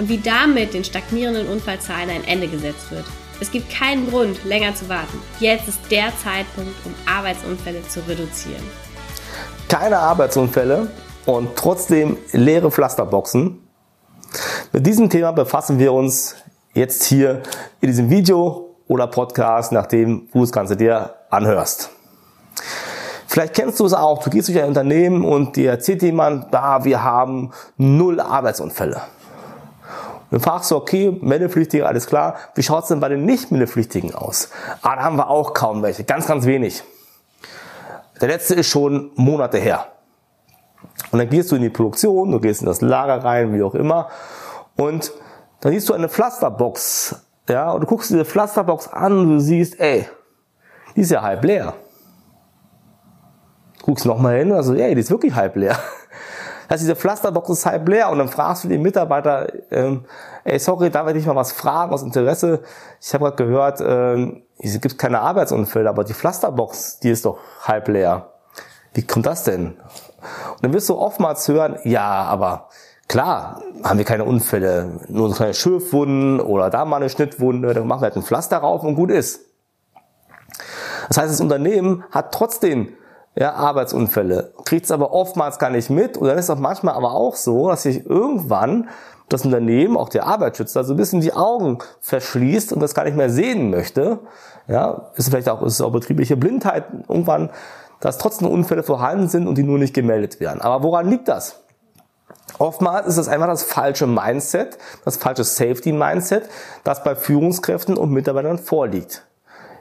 und wie damit den stagnierenden Unfallzahlen ein Ende gesetzt wird. Es gibt keinen Grund, länger zu warten. Jetzt ist der Zeitpunkt, um Arbeitsunfälle zu reduzieren. Keine Arbeitsunfälle und trotzdem leere Pflasterboxen. Mit diesem Thema befassen wir uns jetzt hier in diesem Video oder Podcast, nachdem du das Ganze dir anhörst. Vielleicht kennst du es auch, du gehst durch ein Unternehmen und dir erzählt jemand, da wir haben null Arbeitsunfälle. Dann fragst du, okay, Meldepflichtige, alles klar. Wie schaut's denn bei den Nicht-Meldepflichtigen aus? Ah, da haben wir auch kaum welche. Ganz, ganz wenig. Der letzte ist schon Monate her. Und dann gehst du in die Produktion, du gehst in das Lager rein, wie auch immer. Und dann siehst du eine Pflasterbox. Ja, und du guckst diese Pflasterbox an und du siehst, ey, die ist ja halb leer. Du guckst nochmal hin und also, ey, die ist wirklich halb leer heißt, diese Pflasterbox ist halb leer und dann fragst du den Mitarbeiter, ähm, ey, sorry, darf ich dich mal was fragen aus Interesse? Ich habe gerade gehört, ähm, es gibt keine Arbeitsunfälle, aber die Pflasterbox, die ist doch halb leer. Wie kommt das denn? Und dann wirst du oftmals hören, ja, aber klar, haben wir keine Unfälle, nur so kleine Schürfwunden oder da mal eine Schnittwunde, dann machen wir halt ein Pflaster rauf und gut ist. Das heißt, das Unternehmen hat trotzdem ja, Arbeitsunfälle, kriegt es aber oftmals gar nicht mit. Und dann ist es auch manchmal aber auch so, dass sich irgendwann das Unternehmen, auch der Arbeitsschützer, so ein bisschen die Augen verschließt und das gar nicht mehr sehen möchte. Ja, ist vielleicht auch, ist auch betriebliche Blindheit irgendwann, dass trotzdem Unfälle vorhanden sind und die nur nicht gemeldet werden. Aber woran liegt das? Oftmals ist es einfach das falsche Mindset, das falsche Safety-Mindset, das bei Führungskräften und Mitarbeitern vorliegt.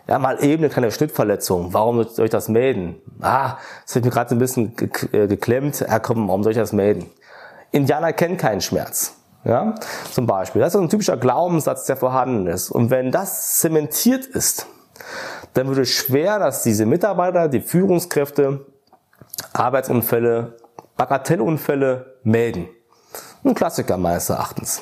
Ja, mal eben eine kleine Schnittverletzung. Warum soll ich das melden? Ah, das hat mir gerade so ein bisschen äh, geklemmt. Ja, komm, warum soll ich das melden? Indianer kennen keinen Schmerz. Ja, zum Beispiel. Das ist ein typischer Glaubenssatz, der vorhanden ist. Und wenn das zementiert ist, dann würde es schwer, dass diese Mitarbeiter, die Führungskräfte, Arbeitsunfälle, Bagatellunfälle melden. Ein Klassiker meines Erachtens.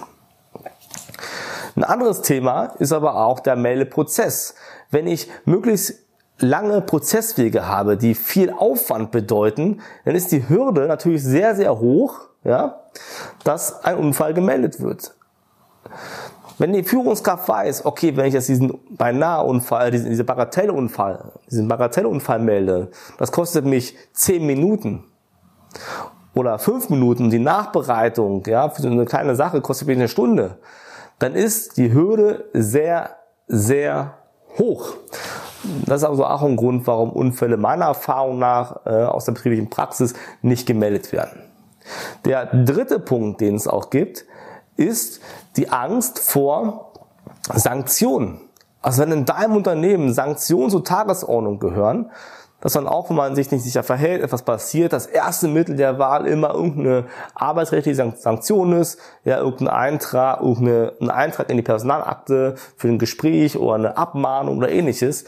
Ein anderes Thema ist aber auch der Meldeprozess. Wenn ich möglichst lange Prozesswege habe, die viel Aufwand bedeuten, dann ist die Hürde natürlich sehr, sehr hoch, ja, dass ein Unfall gemeldet wird. Wenn die Führungskraft weiß, okay, wenn ich jetzt diesen beinahe Unfall, diesen, diese Bagatellunfall, diesen Bagatellunfall melde, das kostet mich zehn Minuten oder fünf Minuten, die Nachbereitung, ja, für so eine kleine Sache kostet mich eine Stunde, dann ist die Hürde sehr, sehr hoch. Das ist also auch ein Grund, warum Unfälle meiner Erfahrung nach äh, aus der betrieblichen Praxis nicht gemeldet werden. Der dritte Punkt, den es auch gibt, ist die Angst vor Sanktionen. Also wenn in deinem Unternehmen Sanktionen zur Tagesordnung gehören, dass dann auch, wenn man sich nicht sicher verhält, etwas passiert, das erste Mittel der Wahl immer irgendeine arbeitsrechtliche Sanktion ist, ja, irgendein Eintrag, irgendein Eintrag in die Personalakte für ein Gespräch oder eine Abmahnung oder ähnliches.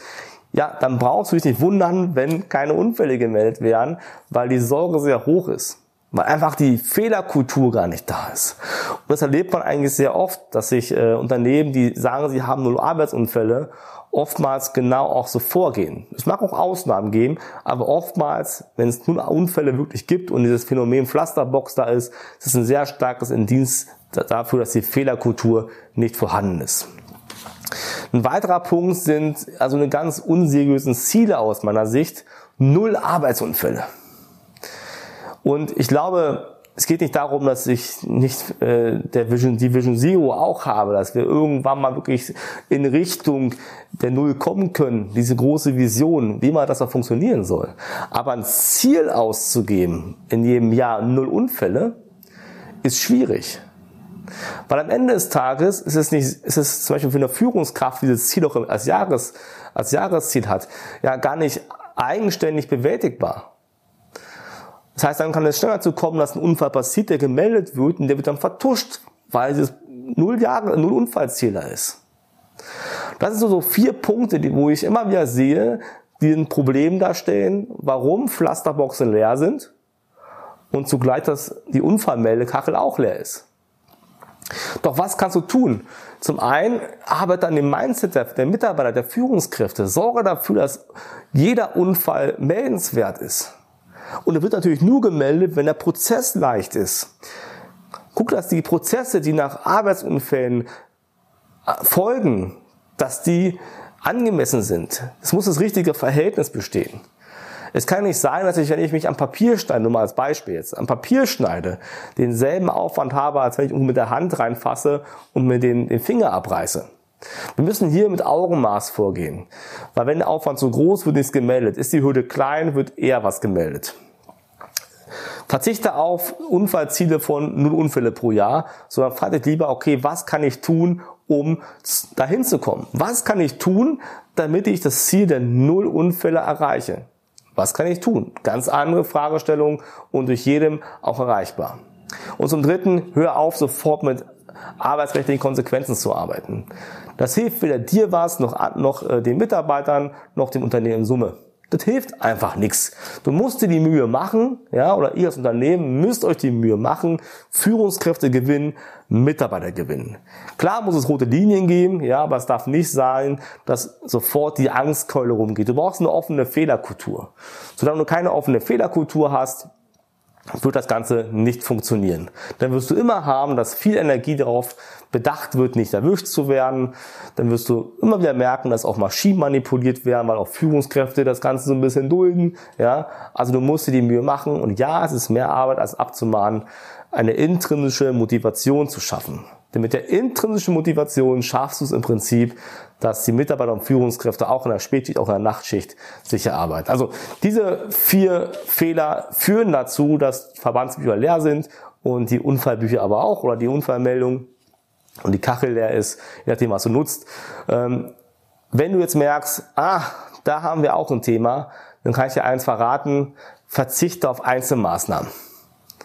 Ja, dann brauchst du dich nicht wundern, wenn keine Unfälle gemeldet werden, weil die Sorge sehr hoch ist. Weil einfach die Fehlerkultur gar nicht da ist. Und das erlebt man eigentlich sehr oft, dass sich äh, Unternehmen, die sagen, sie haben null Arbeitsunfälle oftmals genau auch so vorgehen. Es mag auch Ausnahmen geben, aber oftmals, wenn es nun Unfälle wirklich gibt und dieses Phänomen Pflasterbox da ist, ist es ein sehr starkes Indienst dafür, dass die Fehlerkultur nicht vorhanden ist. Ein weiterer Punkt sind also eine ganz unseriösen Ziele aus meiner Sicht. Null Arbeitsunfälle. Und ich glaube, es geht nicht darum, dass ich nicht äh, der Vision, die Vision Zero auch habe, dass wir irgendwann mal wirklich in Richtung der Null kommen können, diese große Vision, wie mal das auch funktionieren soll. Aber ein Ziel auszugeben, in jedem Jahr null Unfälle, ist schwierig. Weil am Ende des Tages ist es nicht, ist es zum Beispiel für eine Führungskraft, die dieses Ziel auch als Jahres, als Jahresziel hat, ja gar nicht eigenständig bewältigbar. Das heißt, dann kann es schneller dazu kommen, dass ein Unfall passiert, der gemeldet wird und der wird dann vertuscht, weil dieses null Jahre, null Unfallzähler ist. Das sind so, so vier Punkte, die, wo ich immer wieder sehe, die ein Problem darstellen, warum Pflasterboxen leer sind und zugleich, dass die Unfallmeldekachel auch leer ist. Doch was kannst du tun? Zum einen arbeite an dem Mindset der, der, Mitarbeiter, der Führungskräfte. Sorge dafür, dass jeder Unfall meldenswert ist. Und er wird natürlich nur gemeldet, wenn der Prozess leicht ist. Guck, dass die Prozesse, die nach Arbeitsunfällen äh, folgen, dass die angemessen sind. Es muss das richtige Verhältnis bestehen. Es kann nicht sein, dass ich, wenn ich mich am Papier schneide, nur mal als Beispiel jetzt, am Papier schneide, denselben Aufwand habe, als wenn ich mit der Hand reinfasse und mir den, den Finger abreiße. Wir müssen hier mit Augenmaß vorgehen. Weil wenn der Aufwand so groß wird, nichts gemeldet. Ist die Hürde klein, wird eher was gemeldet. Verzichte auf Unfallziele von null Unfälle pro Jahr, sondern frage dich lieber, okay, was kann ich tun, um dahin zu kommen? Was kann ich tun, damit ich das Ziel der null Unfälle erreiche? Was kann ich tun? Ganz andere Fragestellung und durch jedem auch erreichbar. Und zum Dritten, hör auf, sofort mit arbeitsrechtlichen Konsequenzen zu arbeiten. Das hilft weder dir was, noch, noch äh, den Mitarbeitern, noch dem Unternehmen in Summe. Das hilft einfach nichts. Du musst dir die Mühe machen, ja, oder ihr als Unternehmen müsst euch die Mühe machen, Führungskräfte gewinnen, Mitarbeiter gewinnen. Klar muss es rote Linien geben, ja, aber es darf nicht sein, dass sofort die Angstkeule rumgeht. Du brauchst eine offene Fehlerkultur. Solange du keine offene Fehlerkultur hast, wird das Ganze nicht funktionieren. Dann wirst du immer haben, dass viel Energie darauf bedacht wird, nicht erwischt zu werden. Dann wirst du immer wieder merken, dass auch Maschinen manipuliert werden, weil auch Führungskräfte das Ganze so ein bisschen dulden. Ja, also du musst dir die Mühe machen und ja, es ist mehr Arbeit als abzumahnen, eine intrinsische Motivation zu schaffen. Denn mit der intrinsischen Motivation schaffst du es im Prinzip, dass die Mitarbeiter und Führungskräfte auch in der Spätschicht, auch in der Nachtschicht sicher arbeiten. Also diese vier Fehler führen dazu, dass Verbandsbücher leer sind und die Unfallbücher aber auch oder die Unfallmeldung und die Kachel leer ist, je nachdem, was du nutzt. Ähm, wenn du jetzt merkst, ah, da haben wir auch ein Thema, dann kann ich dir eins verraten, verzichte auf Einzelmaßnahmen.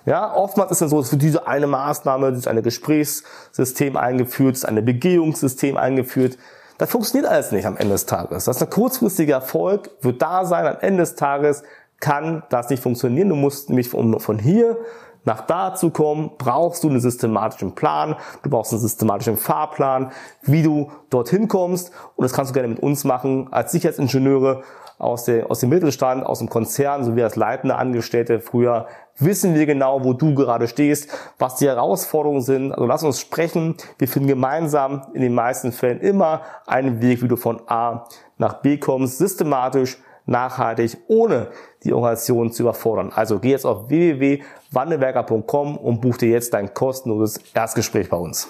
Ja, oftmals ist es so, dass für diese eine Maßnahme ist ein Gesprächssystem eingeführt, ist ein Begehungssystem eingeführt. Das funktioniert alles nicht am Ende des Tages. Das ist ein kurzfristiger Erfolg, wird da sein, am Ende des Tages kann das nicht funktionieren. Du musst nämlich von, von hier nach da zu kommen, brauchst du einen systematischen Plan, du brauchst einen systematischen Fahrplan, wie du dorthin kommst. Und das kannst du gerne mit uns machen als Sicherheitsingenieure aus, der, aus dem Mittelstand, aus dem Konzern, sowie als leitende Angestellte früher, wissen wir genau, wo du gerade stehst, was die Herausforderungen sind. Also lass uns sprechen. Wir finden gemeinsam in den meisten Fällen immer einen Weg, wie du von A nach B kommst, systematisch, nachhaltig, ohne die Organisation zu überfordern. Also geh jetzt auf www.wandelwerker.com und buch dir jetzt dein kostenloses Erstgespräch bei uns.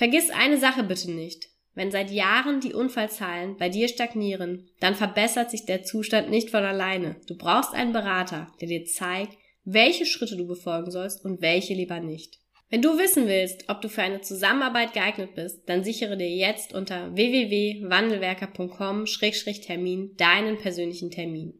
Vergiss eine Sache bitte nicht. Wenn seit Jahren die Unfallzahlen bei dir stagnieren, dann verbessert sich der Zustand nicht von alleine. Du brauchst einen Berater, der dir zeigt, welche Schritte du befolgen sollst und welche lieber nicht. Wenn du wissen willst, ob du für eine Zusammenarbeit geeignet bist, dann sichere dir jetzt unter www.wandelwerker.com-termin deinen persönlichen Termin.